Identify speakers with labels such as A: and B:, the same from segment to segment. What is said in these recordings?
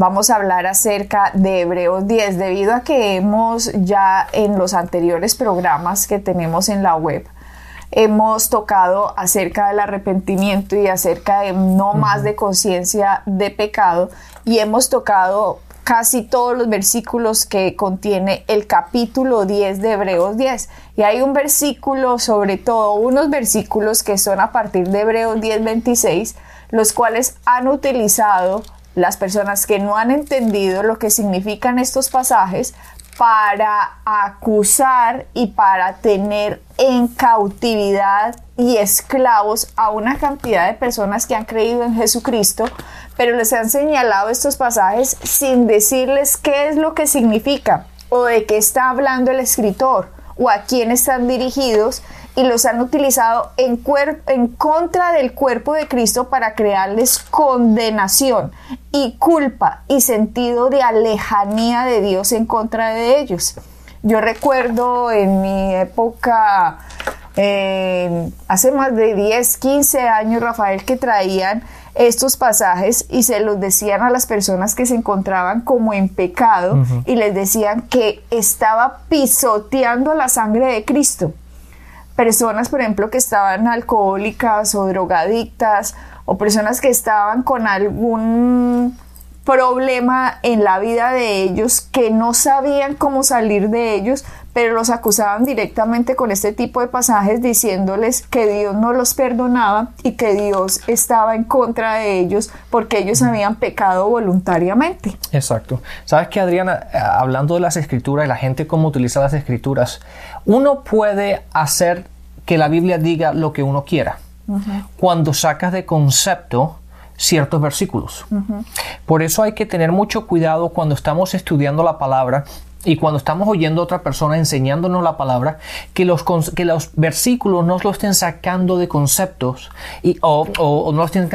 A: vamos a hablar acerca de Hebreos 10, debido a que hemos ya en los anteriores programas que tenemos en la web, hemos tocado acerca del arrepentimiento y acerca de no más de conciencia de pecado y hemos tocado casi todos los versículos que contiene el capítulo 10 de Hebreos 10. Y hay un versículo, sobre todo unos versículos que son a partir de Hebreos 10, 26, los cuales han utilizado las personas que no han entendido lo que significan estos pasajes para acusar y para tener en cautividad y esclavos a una cantidad de personas que han creído en Jesucristo, pero les han señalado estos pasajes sin decirles qué es lo que significa o de qué está hablando el escritor o a quién están dirigidos y los han utilizado en, en contra del cuerpo de Cristo para crearles condenación y culpa y sentido de alejanía de Dios en contra de ellos. Yo recuerdo en mi época, hace más de 10, 15 años, Rafael, que traían estos pasajes y se los decían a las personas que se encontraban como en pecado y les decían que estaba pisoteando la sangre de Cristo personas, por ejemplo, que estaban alcohólicas o drogadictas o personas que estaban con algún problema en la vida de ellos que no sabían cómo salir de ellos, pero los acusaban directamente con este tipo de pasajes diciéndoles que Dios no los perdonaba y que Dios estaba en contra de ellos porque ellos habían pecado voluntariamente.
B: Exacto. Sabes que Adriana, eh, hablando de las escrituras y la gente cómo utiliza las escrituras, uno puede hacer que la Biblia diga lo que uno quiera cuando sacas de concepto ciertos versículos. Por eso hay que tener mucho cuidado cuando estamos estudiando la palabra y cuando estamos oyendo a otra persona enseñándonos la palabra, que los, que los versículos no los estén sacando de conceptos y, o, o, no los estén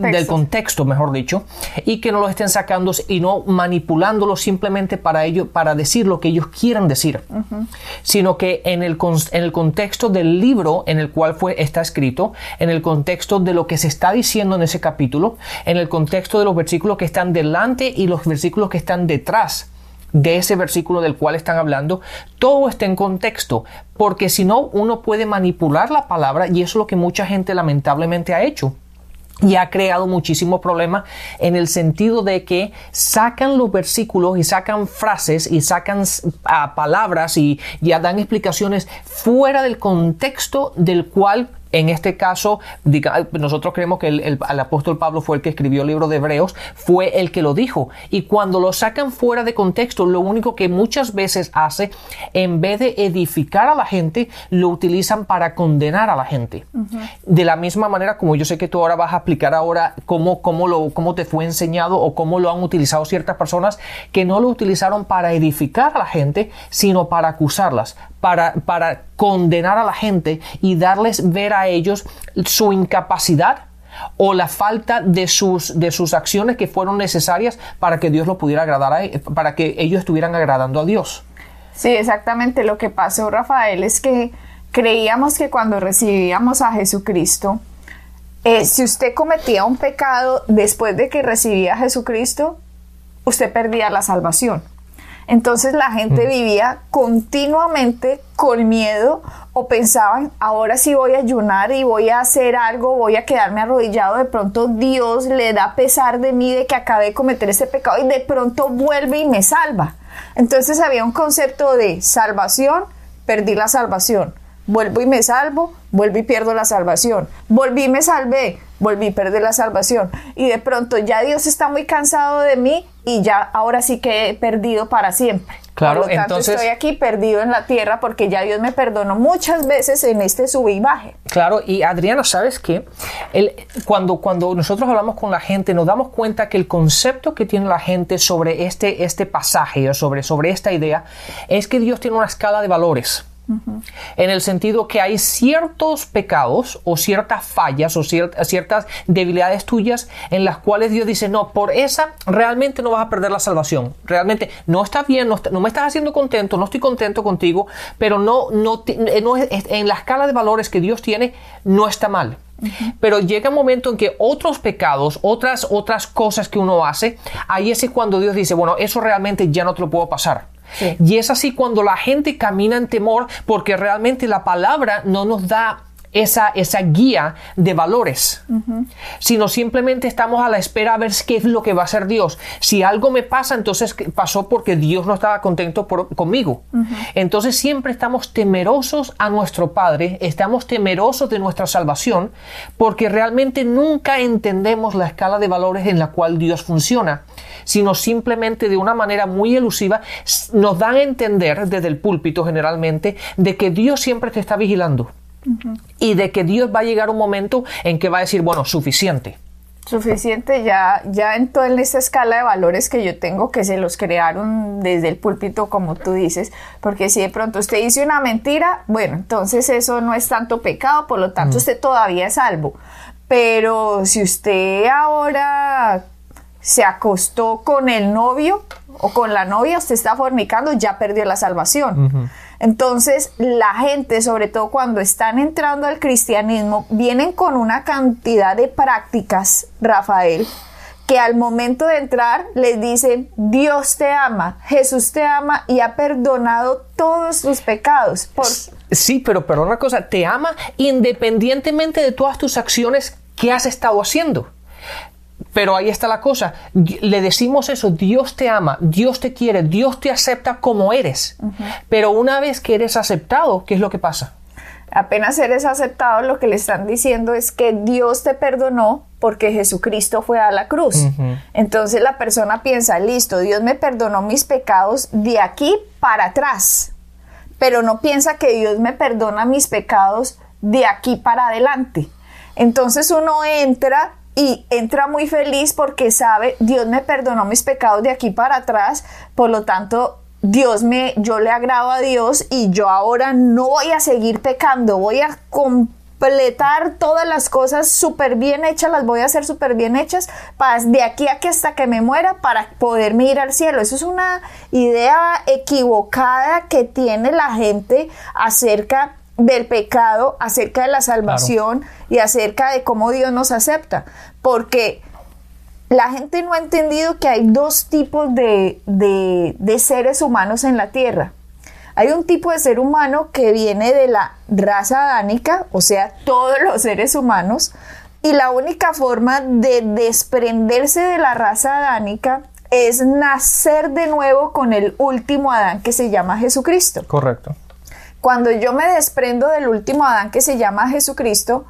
B: del contexto, mejor dicho, y que no los estén sacando y no manipulándolos simplemente para ello, para decir lo que ellos quieran decir, sino que en el, en el contexto del libro en el cual fue, está escrito, en el contexto de lo que se está diciendo en ese capítulo, en el contexto de los versículos que están delante y los versículos que están detrás de ese versículo del cual están hablando, todo está en contexto, porque si no, uno puede manipular la palabra y eso es lo que mucha gente lamentablemente ha hecho. Y ha creado muchísimos problemas en el sentido de que sacan los versículos y sacan frases y sacan palabras y ya dan explicaciones fuera del contexto del cual en este caso, nosotros creemos que el, apóstol Pablo fue el que escribió el libro de Hebreos, fue el que lo dijo. Y cuando lo sacan fuera de contexto, lo único que muchas veces hace, en vez de edificar a la gente, lo utilizan para condenar a la gente. De la misma manera como yo sé que tú ahora vas a explicar ahora cómo, cómo, lo, cómo te fue enseñado o cómo lo han utilizado ciertas personas que no lo utilizaron para edificar a la gente, sino para acusarlas, para, para condenar a la gente y darles ver a ellos su incapacidad o la falta de sus, de sus acciones que fueron necesarias para que Dios lo pudiera agradar e, para que ellos estuvieran agradando a Dios.
A: Sí, exactamente. Lo que pasó, Rafael, es que creíamos que cuando recibíamos a Jesucristo, eh, si usted cometía un pecado después de que recibía a Jesucristo, usted perdía la salvación. Entonces la gente mm. vivía continuamente con miedo o pensaban, ahora sí voy a ayunar y voy a hacer algo, voy a quedarme arrodillado, de pronto Dios le da pesar de mí de que acabé de cometer ese pecado y de pronto vuelve y me salva. Entonces había un concepto de salvación, perdí la salvación. Vuelvo y me salvo, vuelvo y pierdo la salvación. Volví y me salvé, volví y perdí la salvación. Y de pronto ya Dios está muy cansado de mí y ya ahora sí que he perdido para siempre.
B: Claro,
A: Por lo tanto,
B: entonces-
A: estoy aquí perdido en la tierra porque ya Dios me perdonó muchas veces en este sub y baje.
B: Claro, y Adriana, ¿sabes qué? El- cuando, cuando nosotros hablamos con la gente, nos damos cuenta que el concepto que tiene la gente sobre este, este pasaje, o sobre, sobre esta idea, es que Dios tiene una escala de valores. En el sentido que hay ciertos pecados o ciertas fallas o cier- ciertas debilidades tuyas en las cuales Dios dice, no, por esa realmente no vas a perder la salvación. Realmente no está bien, no, está- no me estás haciendo contento, no estoy contento contigo, pero no, no, no en la escala de valores que Dios tiene no está mal. Pero llega un momento en que otros pecados, otras, otras cosas que uno hace, ahí es cuando Dios dice, bueno, eso realmente ya no te lo puedo pasar. Y es así cuando la gente camina en temor porque realmente la palabra no nos da esa, esa guía de valores, sino simplemente estamos a la espera a ver qué es lo que va a hacer Dios. Si algo me pasa, entonces ¿qué pasó porque Dios no estaba contento conmigo. Entonces siempre estamos temerosos a nuestro Padre, estamos temerosos de nuestra salvación, porque realmente nunca entendemos la escala de valores en la cual Dios funciona sino simplemente de una manera muy elusiva nos dan a entender desde el púlpito generalmente de que Dios siempre te está vigilando y de que Dios va a llegar un momento en que va a decir, bueno, suficiente.
A: Suficiente ya, ya en toda esta escala de valores que yo tengo que se los crearon desde el púlpito, como tú dices, porque si de pronto usted dice una mentira, bueno, entonces eso no es tanto pecado, por lo tanto usted todavía es salvo. Pero si usted ahora se acostó con el novio o con la novia, usted está fornicando, ya perdió la salvación. Entonces, la gente, sobre todo cuando están entrando al cristianismo, vienen con una cantidad de prácticas, Rafael, que al momento de entrar les dicen, Dios te ama, Jesús te ama y ha perdonado todos tus pecados.
B: Sí, pero, pero una cosa, te ama independientemente de todas tus acciones que has estado haciendo. Pero ahí está la cosa, le decimos eso, Dios te ama, Dios te quiere, Dios te acepta como eres. Pero una vez que eres aceptado, ¿qué es lo que pasa?
A: apenas eres aceptado, lo que le están diciendo es que Dios te perdonó porque Jesucristo fue a la cruz. Entonces la persona piensa, listo, Dios me perdonó mis pecados de aquí para atrás, pero no piensa que Dios me perdona mis pecados de aquí para adelante. Entonces uno entra y entra muy feliz porque sabe, Dios me perdonó mis pecados de aquí para atrás, por lo tanto, Dios me, yo le agrado a Dios y yo ahora no voy a seguir pecando, voy a completar todas las cosas súper bien hechas, las voy a hacer súper bien hechas para, de aquí a que hasta que me muera para poderme ir al cielo. Eso es una idea equivocada que tiene la gente acerca del pecado, acerca de la salvación y acerca de cómo Dios nos acepta. Porque la gente no ha entendido que hay dos tipos de, de, de, seres humanos en la tierra. Hay un tipo de ser humano que viene de la raza adánica, o sea, todos los seres humanos, y la única forma de desprenderse de la raza adánica es nacer de nuevo con el último Adán que se llama Jesucristo.
B: Correcto.
A: Cuando yo me desprendo del último Adán que se llama Jesucristo,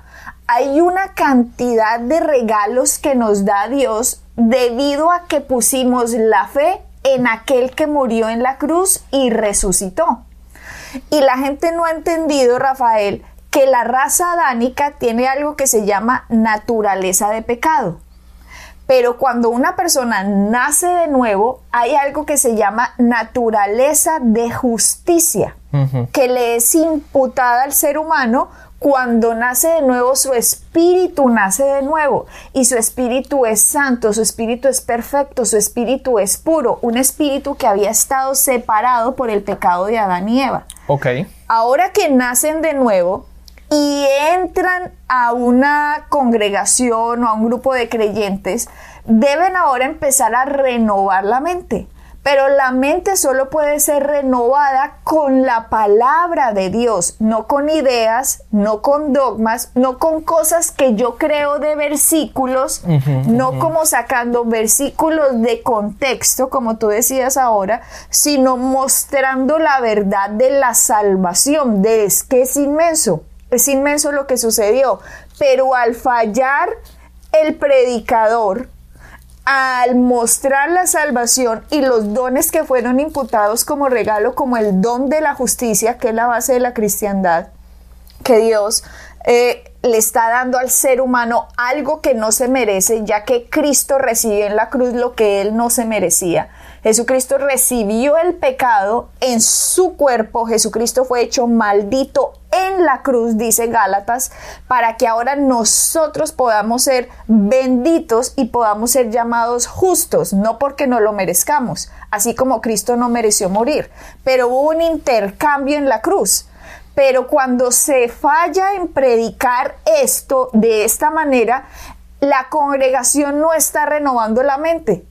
A: hay una cantidad de regalos que nos da Dios debido a que pusimos la fe en aquel que murió en la cruz y resucitó. Y la gente no ha entendido, Rafael, que la raza adánica tiene algo que se llama naturaleza de pecado. Pero cuando una persona nace de nuevo, hay algo que se llama naturaleza de justicia, uh -huh. que le es imputada al ser humano cuando nace de nuevo, su espíritu nace de nuevo y su espíritu es santo, su espíritu es perfecto, su espíritu es puro, un espíritu que había estado separado por el pecado de Adán y Eva.
B: Ok.
A: Ahora que nacen de nuevo y entran a una congregación o a un grupo de creyentes, deben ahora empezar a renovar la mente. Pero la mente solo puede ser renovada con la palabra de Dios, no con ideas, no con dogmas, no con cosas que yo creo de versículos, no como sacando versículos de contexto, como tú decías ahora, sino mostrando la verdad de la salvación, de es que es inmenso, es inmenso lo que sucedió. Pero al fallar el predicador, al mostrar la salvación y los dones que fueron imputados como regalo, como el don de la justicia, que es la base de la cristiandad, que Dios eh, le está dando al ser humano algo que no se merece, ya que Cristo recibió en la cruz lo que él no se merecía. Jesucristo recibió el pecado en su cuerpo, Jesucristo fue hecho maldito la cruz, dice Gálatas, para que ahora nosotros podamos ser benditos y podamos ser llamados justos, no porque no lo merezcamos, así como Cristo no mereció morir, pero hubo un intercambio en la cruz. Pero cuando se falla en predicar esto de esta manera, la congregación no está renovando la mente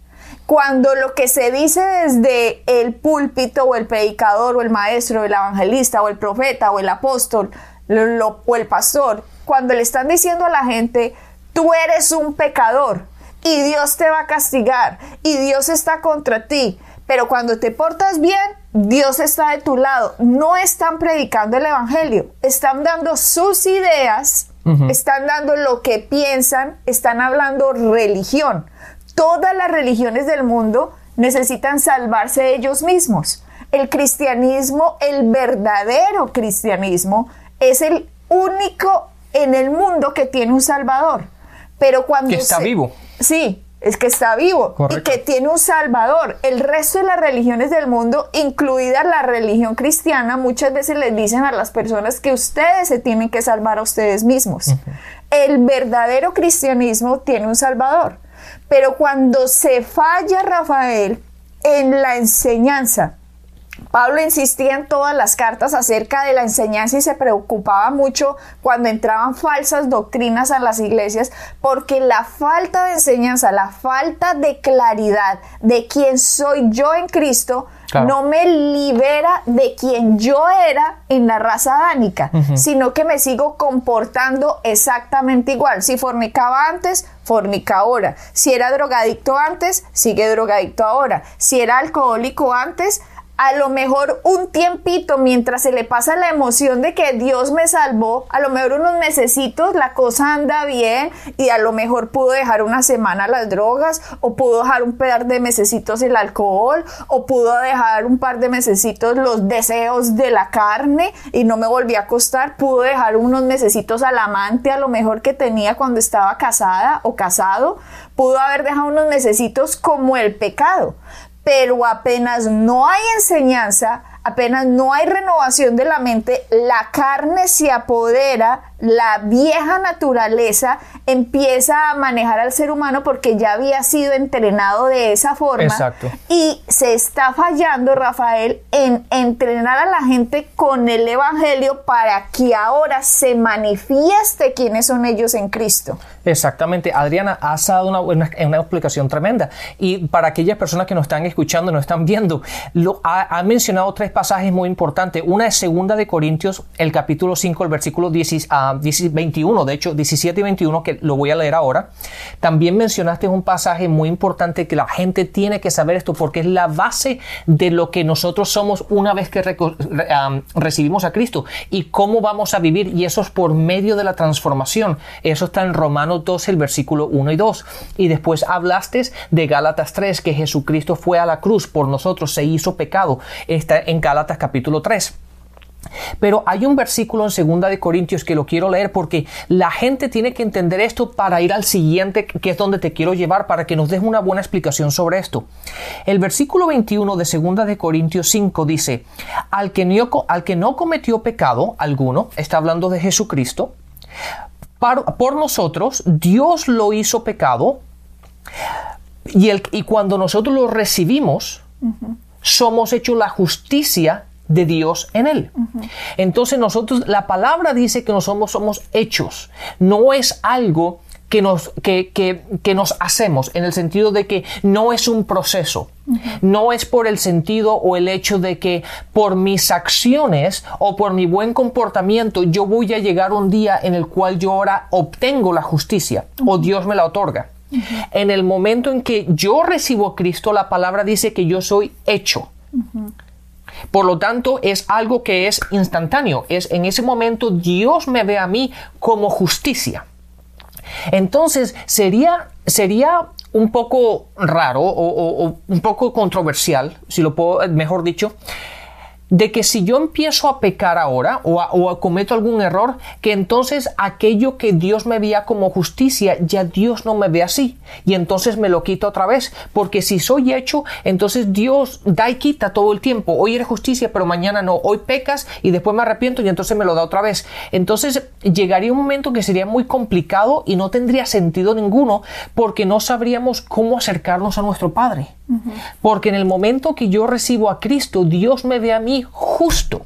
A: cuando lo que se dice desde el púlpito o el predicador o el maestro o el evangelista o el profeta o el apóstol o el pastor, cuando le están diciendo a la gente, tú eres un pecador y Dios te va a castigar y Dios está contra ti, pero cuando te portas bien, Dios está de tu lado. No están predicando el Evangelio, están dando sus ideas, están dando lo que piensan, están hablando religión todas las religiones del mundo necesitan salvarse ellos mismos. El cristianismo, el verdadero cristianismo, es el único en el mundo que tiene un salvador. Pero cuando
B: que está vivo.
A: Sí, es que está vivo y que tiene un salvador. El resto de las religiones del mundo, incluida la religión cristiana, muchas veces les dicen a las personas que ustedes se tienen que salvar a ustedes mismos. El verdadero cristianismo tiene un salvador. Pero cuando se falla Rafael en la enseñanza, Pablo insistía en todas las cartas acerca de la enseñanza y se preocupaba mucho cuando entraban falsas doctrinas a las iglesias porque la falta de enseñanza, la falta de claridad de quién soy yo en Cristo no me libera de quien yo era en la raza dánica, sino que me sigo comportando exactamente igual. Si fornicaba antes, fornica ahora. Si era drogadicto antes, sigue drogadicto ahora. Si era alcohólico antes, a lo mejor un tiempito mientras se le pasa la emoción de que Dios me salvó, a lo mejor unos mesecitos la cosa anda bien y a lo mejor pudo dejar una semana las drogas o pudo dejar un par de mesecitos el alcohol o pudo dejar un par de mesecitos los deseos de la carne y no me volví a acostar, pudo dejar unos mesecitos al amante a lo mejor que tenía cuando estaba casada o casado, pudo haber dejado unos mesecitos como el pecado pero apenas no hay enseñanza, apenas no hay renovación de la mente, la carne se apodera, la vieja naturaleza empieza a manejar al ser humano porque ya había sido entrenado de esa forma.
B: Exacto.
A: Y se está fallando, Rafael, en entrenar a la gente con el Evangelio para que ahora se manifieste quiénes son ellos en Cristo.
B: Exactamente. Adriana, has dado una, una, explicación tremenda. Y para aquellas personas que nos están escuchando, nos están viendo, lo, ha, mencionado tres pasajes muy importantes. Una es segunda de Corintios, el capítulo 5, el versículo 10, 21, de hecho 17 y 21, que lo voy a leer ahora. También mencionaste un pasaje muy importante que la gente tiene que saber esto porque es la base de lo que nosotros somos una vez que recibimos a Cristo y cómo vamos a vivir y eso es por medio de la transformación. Eso está en Romanos 12, el versículo 1 y 2. Y después hablaste de Gálatas 3, que Jesucristo fue a la cruz por nosotros, se hizo pecado. Está en capítulo 3. Pero hay un versículo en segunda de Corintios que lo quiero leer porque la gente tiene que entender esto para ir al siguiente, que es donde te quiero llevar, para que nos des una buena explicación sobre esto. El versículo 21 de segunda de Corintios 5 dice, al que, no, al que no cometió pecado alguno, está hablando de Jesucristo, por, nosotros Dios lo hizo pecado y, el, y cuando nosotros lo recibimos, somos hechos la justicia de Dios en él. Entonces nosotros, la palabra dice que nosotros somos hechos, no es algo que nos, que, que, que nos hacemos en el sentido de que no es un proceso. No es por el sentido o el hecho de que por mis acciones o por mi buen comportamiento yo voy a llegar un día en el cual yo ahora obtengo la justicia o Dios me la otorga. En el momento en que yo recibo a Cristo, la palabra dice que yo soy hecho. Por lo tanto, es algo que es instantáneo. Es en ese momento Dios me ve a mí como justicia. Entonces, sería, sería un poco raro o, o, un poco controversial, si lo puedo, mejor dicho, de que si yo empiezo a pecar ahora o, o cometo algún error, que entonces aquello que Dios me veía como justicia, ya Dios no me ve así. Y entonces me lo quita otra vez. Porque si soy hecho, entonces Dios da y quita todo el tiempo. Hoy eres justicia, pero mañana no. Hoy pecas y después me arrepiento y entonces me lo da otra vez. Entonces llegaría un momento que sería muy complicado y no tendría sentido ninguno porque no sabríamos cómo acercarnos a nuestro Padre. Porque en el momento que yo recibo a Cristo, Dios me ve a mí justo.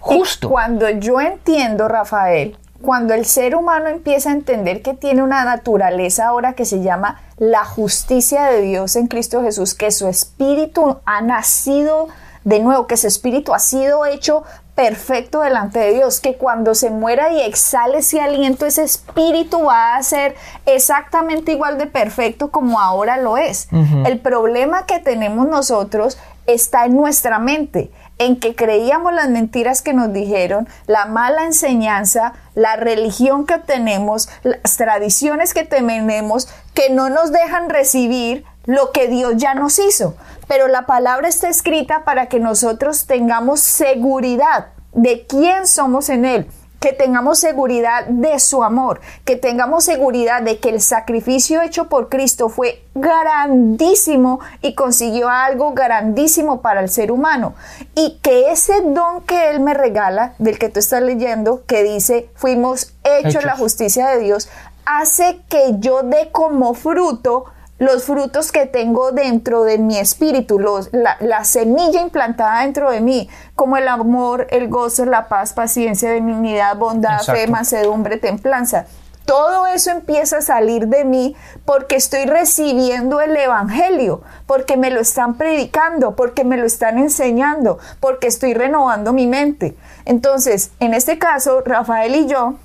B: Justo.
A: cuando yo entiendo, Rafael, cuando el ser humano empieza a entender que tiene una naturaleza ahora que se llama la justicia de Dios en Cristo Jesús, que su espíritu ha nacido de nuevo, que su espíritu ha sido hecho perfecto delante de Dios, que cuando se muera y exhale ese aliento, ese espíritu va a ser exactamente igual de perfecto como ahora lo es. El problema que tenemos nosotros está en nuestra mente, en que creíamos las mentiras que nos dijeron, la mala enseñanza, la religión que tenemos, las tradiciones que tenemos, que no nos dejan recibir lo que Dios ya nos hizo. Pero la palabra está escrita para que nosotros tengamos seguridad de quién somos en Él que tengamos seguridad de su amor, que tengamos seguridad de que el sacrificio hecho por Cristo fue grandísimo y consiguió algo grandísimo para el ser humano y que ese don que Él me regala, del que tú estás leyendo, que dice, fuimos hechos, la justicia de Dios, hace que yo dé como fruto los frutos que tengo dentro de mi espíritu, los, la, semilla implantada dentro de mí, como el amor, el gozo, la paz, paciencia, benignidad, bondad, fe, mansedumbre, templanza. Todo eso empieza a salir de mí porque estoy recibiendo el Evangelio, porque me lo están predicando, porque me lo están enseñando, porque estoy renovando mi mente. Entonces, en este caso, Rafael y yo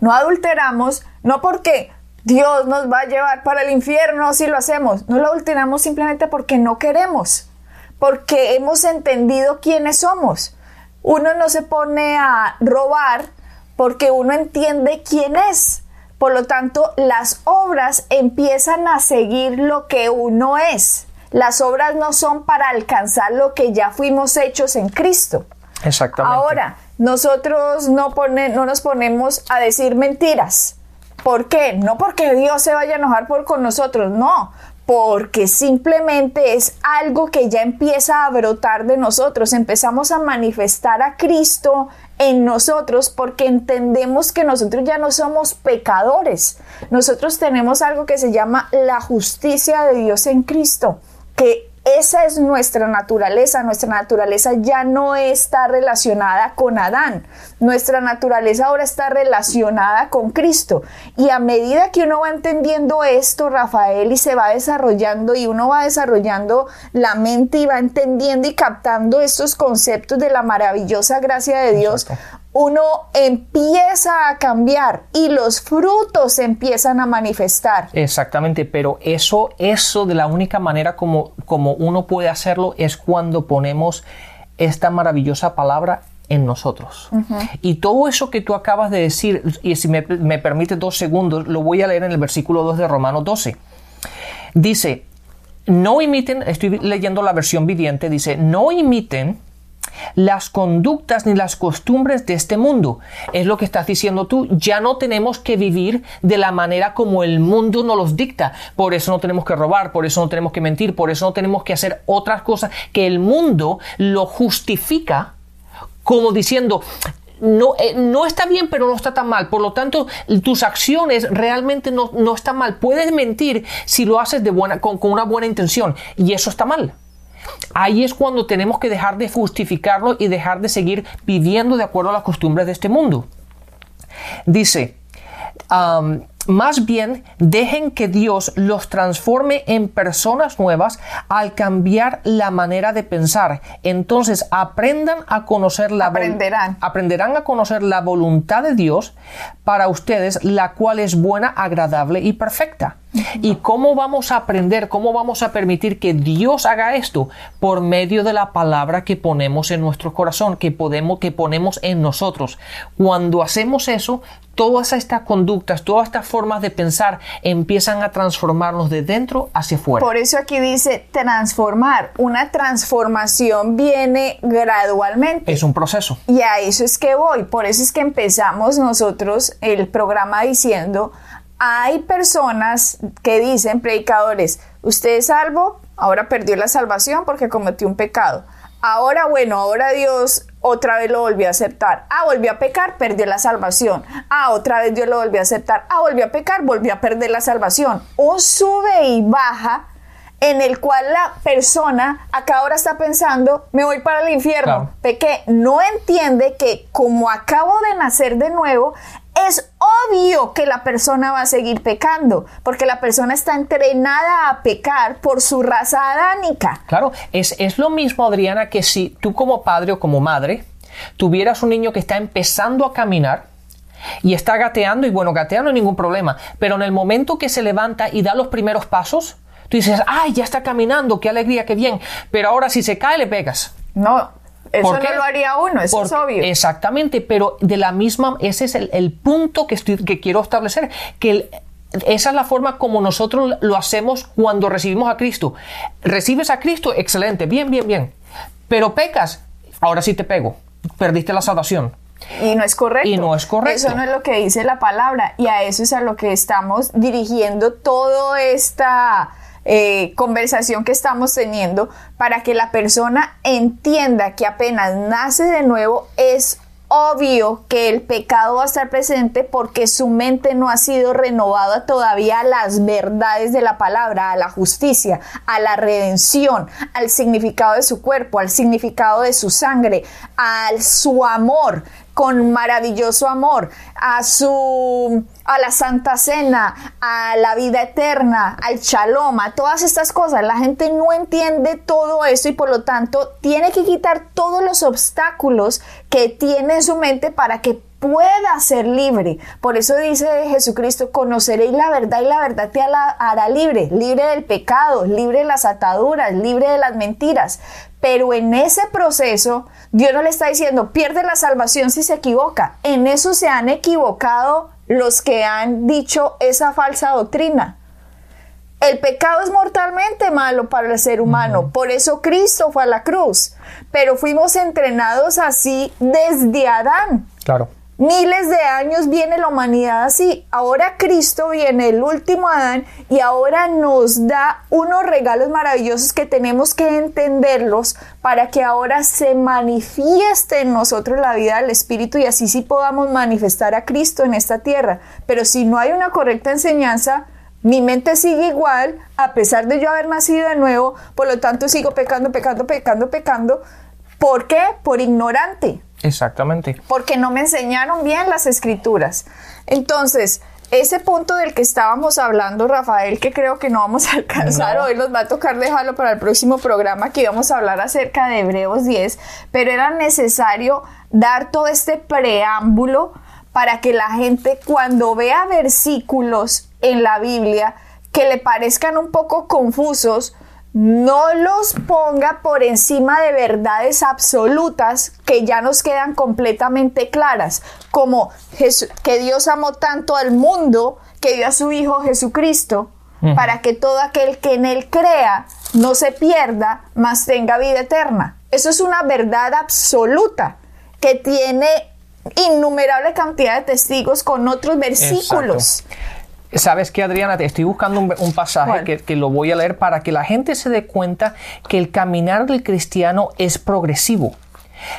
A: no adulteramos, no porque Dios nos va a llevar para el infierno si lo hacemos. No lo adulteramos simplemente porque no queremos, porque hemos entendido quiénes somos. Uno no se pone a robar porque uno entiende quién es. Por lo tanto, las obras empiezan a seguir lo que uno es. Las obras no son para alcanzar lo que ya fuimos hechos en Cristo.
B: Exactamente.
A: Ahora, nosotros no, no nos ponemos a decir mentiras ¿Por qué? No porque Dios se vaya a enojar por con nosotros, no, porque simplemente es algo que ya empieza a brotar de nosotros, empezamos a manifestar a Cristo en nosotros porque entendemos que nosotros ya no somos pecadores, nosotros tenemos algo que se llama la justicia de Dios en Cristo, que esa es nuestra naturaleza. Nuestra naturaleza ya no está relacionada con Adán. Nuestra naturaleza ahora está relacionada con Cristo. Y a medida que uno va entendiendo esto, Rafael, y se va desarrollando y uno va desarrollando la mente y va entendiendo y captando estos conceptos de la maravillosa gracia de Dios, uno empieza a cambiar y los frutos empiezan a manifestar.
B: Exactamente, pero eso, eso de la única manera como, como uno puede hacerlo es cuando ponemos esta maravillosa palabra en nosotros. Y todo eso que tú acabas de decir, y si me, me permite dos segundos, lo voy a leer en el versículo 2 de Romanos 12. Dice, no imiten, estoy leyendo la versión viviente, dice, no imiten las conductas ni las costumbres de este mundo. Es lo que estás diciendo tú. Ya no tenemos que vivir de la manera como el mundo nos los dicta. Por eso no tenemos que robar, por eso no tenemos que mentir, por eso no tenemos que hacer otras cosas que el mundo lo justifica como diciendo, no, eh, no, está bien, pero no está tan mal. Por lo tanto, tus acciones realmente no, no están mal. Puedes mentir si lo haces de buena, con, una buena intención y eso está mal. Ahí es cuando tenemos que dejar de justificarlo y dejar de seguir viviendo de acuerdo a las costumbres de este mundo. Dice, um, más bien dejen que Dios los transforme en personas nuevas al cambiar la manera de pensar. Entonces aprendan a conocer la
A: aprenderán.
B: aprenderán a conocer la voluntad de Dios para ustedes, la cual es buena, agradable y perfecta. ¿Y cómo vamos a aprender, cómo vamos a permitir que Dios haga esto? Por medio de la palabra que ponemos en nuestro corazón, que podemos, que ponemos en nosotros. Cuando hacemos eso, todas estas conductas, todas estas formas de pensar empiezan a transformarnos de dentro hacia afuera.
A: Por eso aquí dice transformar. Una transformación viene gradualmente.
B: Es un proceso.
A: Y a eso es que voy. Por eso es que empezamos nosotros el programa diciendo hay personas que dicen, predicadores, usted es salvo, ahora perdió la salvación porque cometió un pecado. Ahora, bueno, ahora Dios otra vez lo volvió a aceptar. Ah, volvió a pecar, perdió la salvación. Ah, otra vez Dios lo volvió a aceptar. Ah, volvió a pecar, volvió a perder la salvación. Un sube y baja en el cual la persona acá ahora está pensando, me voy para el infierno,
B: Claro.
A: pequé, no entiende que como acabo de nacer de nuevo, es obvio que la persona va a seguir pecando, porque la persona está entrenada a pecar por su raza adánica.
B: Claro, es, es lo mismo, Adriana, que si tú como padre o como madre tuvieras un niño que está empezando a caminar y está gateando, y bueno, gateando no hay ningún problema, pero en el momento que se levanta y da los primeros pasos, tú dices, ay, ya está caminando, qué alegría, qué bien, pero ahora si se cae le pegas.
A: No, eso
B: ¿Por qué?
A: no lo haría uno, eso es
B: Porque-
A: obvio.
B: Exactamente, pero de la misma, ese es el, el punto que, estoy- que quiero establecer, que el- esa es la forma como nosotros lo hacemos cuando recibimos a Cristo. Recibes a Cristo, excelente, bien, bien, bien. Pero pecas, ahora sí te pego, perdiste la salvación.
A: Y no es correcto.
B: Y no es correcto.
A: Eso no es lo que dice la palabra. Y a eso es a lo que estamos dirigiendo toda esta eh, conversación que estamos teniendo para que la persona entienda que apenas nace de nuevo es obvio que el pecado va a estar presente porque su mente no ha sido renovada todavía a las verdades de la palabra, a la justicia, a la redención, al significado de su cuerpo, al significado de su sangre, al su amor con maravilloso amor, a su a la Santa Cena, a la vida eterna, al Shalom, a todas estas cosas. La gente no entiende todo eso y por lo tanto tiene que quitar todos los obstáculos que tiene en su mente para que pueda ser libre. Por eso dice Jesucristo, conoceréis la verdad y la verdad te hará libre, libre del pecado, libre de las ataduras, libre de las mentiras. Pero en ese proceso, Dios no le está diciendo, pierde la salvación si se equivoca. En eso se han equivocado los que han dicho esa falsa doctrina. El pecado es mortalmente malo para el ser humano, por eso Cristo fue a la cruz, pero fuimos entrenados así desde Adán.
B: Claro.
A: Miles de años viene la humanidad así. Ahora Cristo viene, el último Adán, y ahora nos da unos regalos maravillosos que tenemos que entenderlos para que ahora se manifieste en nosotros la vida del Espíritu y así sí podamos manifestar a Cristo en esta tierra. Pero si no hay una correcta enseñanza, mi mente sigue igual, a pesar de yo haber nacido de nuevo, por lo tanto sigo pecando, pecando, pecando, pecando. ¿Por qué? Por ignorante
B: Exactamente.
A: porque no me enseñaron bien las escrituras. Entonces, ese punto del que estábamos hablando, Rafael, que creo que no vamos a alcanzar
B: No.
A: hoy, nos va a tocar dejarlo para el próximo programa que íbamos a hablar acerca de Hebreos 10, pero era necesario dar todo este preámbulo para que la gente cuando vea versículos en la Biblia que le parezcan un poco confusos, no los ponga por encima de verdades absolutas que ya nos quedan completamente claras, como que Dios amó tanto al mundo que dio a su Hijo Jesucristo, para que todo aquel que en Él crea no se pierda, mas tenga vida eterna. Eso es una verdad absoluta que tiene innumerable cantidad de testigos con otros versículos.
B: ¿Sabes qué, Adriana? Te estoy buscando un, un pasaje que, que lo voy a leer para que la gente se dé cuenta que el caminar del cristiano es progresivo.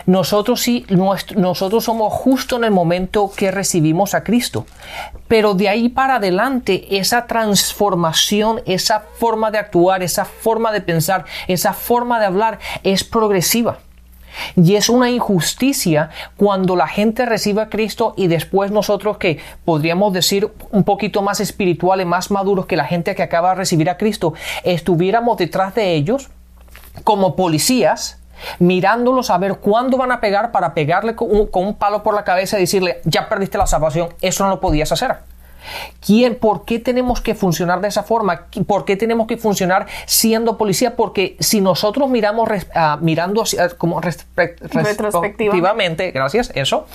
B: Nosotros sí, nuestro- nosotros somos justo en el momento que recibimos a Cristo. Pero de ahí para adelante, esa transformación, esa forma de actuar, esa forma de pensar, esa forma de hablar es progresiva. Y es una injusticia cuando la gente recibe a Cristo y después nosotros que podríamos decir un poquito más espirituales, más maduros que la gente que acaba de recibir a Cristo, estuviéramos detrás de ellos como policías mirándolos a ver cuándo van a pegar para pegarle con un, palo por la cabeza y decirle, ya perdiste la salvación, eso no lo podías hacer. ¿Quién, ¿Por qué tenemos que funcionar de esa forma? ¿Por qué tenemos que funcionar siendo policía? Porque si nosotros miramos uh, mirando como retrospectivamente, gracias, eso,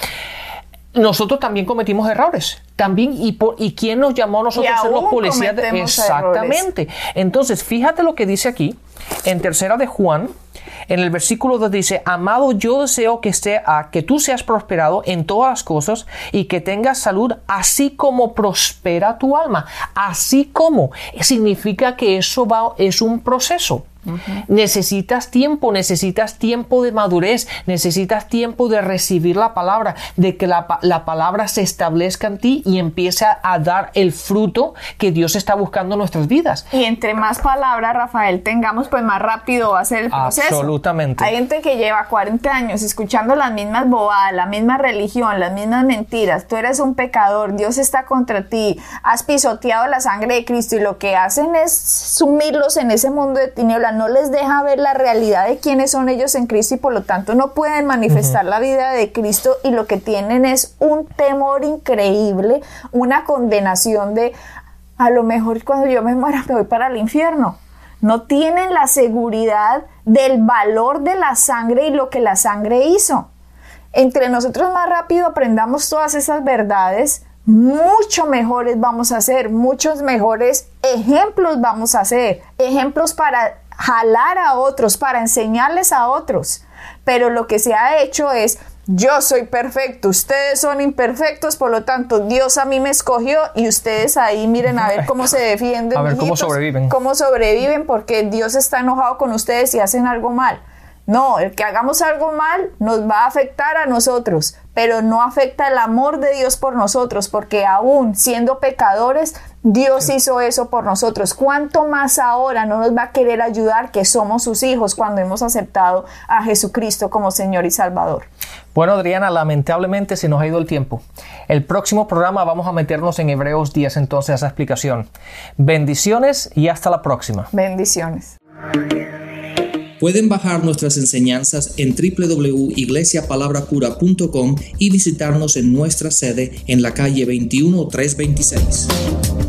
B: nosotros también cometimos errores. También, ¿y, por, ¿y quién nos llamó a nosotros ser los policías? Exactamente. Entonces, fíjate lo que dice aquí, en tercera de Juan, en el versículo 2 dice, amado, yo deseo que, sea, que tú seas prosperado en todas las cosas y que tengas salud, así como prospera tu alma. Así como significa que eso va, es un proceso. Necesitas tiempo, necesitas tiempo de madurez, necesitas tiempo de recibir la palabra, de que la, palabra se establezca en ti y empiece a dar el fruto que Dios está buscando en nuestras vidas.
A: Y entre más palabras, Rafael, tengamos, pues más rápido va a ser el proceso.
B: Absolutamente.
A: Hay gente que lleva 40 años escuchando las mismas bobadas, la misma religión, las mismas mentiras. Tú eres un pecador, Dios está contra ti, has pisoteado la sangre de Cristo y lo que hacen es sumirlos en ese mundo de tinieblas no les deja ver la realidad de quiénes son ellos en Cristo y por lo tanto no pueden manifestar la vida de Cristo y lo que tienen es un temor increíble, una condenación de a lo mejor cuando yo me muera me voy para el infierno. No tienen la seguridad del valor de la sangre y lo que la sangre hizo. Entre nosotros más rápido aprendamos todas esas verdades, mucho mejores vamos a ser, muchos mejores ejemplos vamos a ser, ejemplos para jalar a otros, para enseñarles a otros. Pero lo que se ha hecho es, yo soy perfecto, ustedes son imperfectos, por lo tanto Dios a mí me escogió y ustedes ahí miren a ver cómo se defienden.
B: A ver cómo sobreviven.
A: Cómo sobreviven porque Dios está enojado con ustedes y hacen algo mal. No, el que hagamos algo mal nos va a afectar a nosotros, pero no afecta el amor de Dios por nosotros, porque aún siendo pecadores, Dios hizo eso por nosotros. ¿Cuánto más ahora no nos va a querer ayudar que somos sus hijos cuando hemos aceptado a Jesucristo como Señor y Salvador?
B: Bueno, Adriana, lamentablemente se nos ha ido el tiempo. El próximo programa vamos a meternos en Hebreos 10 entonces a esa explicación. Bendiciones y hasta la próxima.
A: Bendiciones.
C: Pueden bajar nuestras enseñanzas en www.iglesiapalabracura.com y visitarnos en nuestra sede en la calle 21326.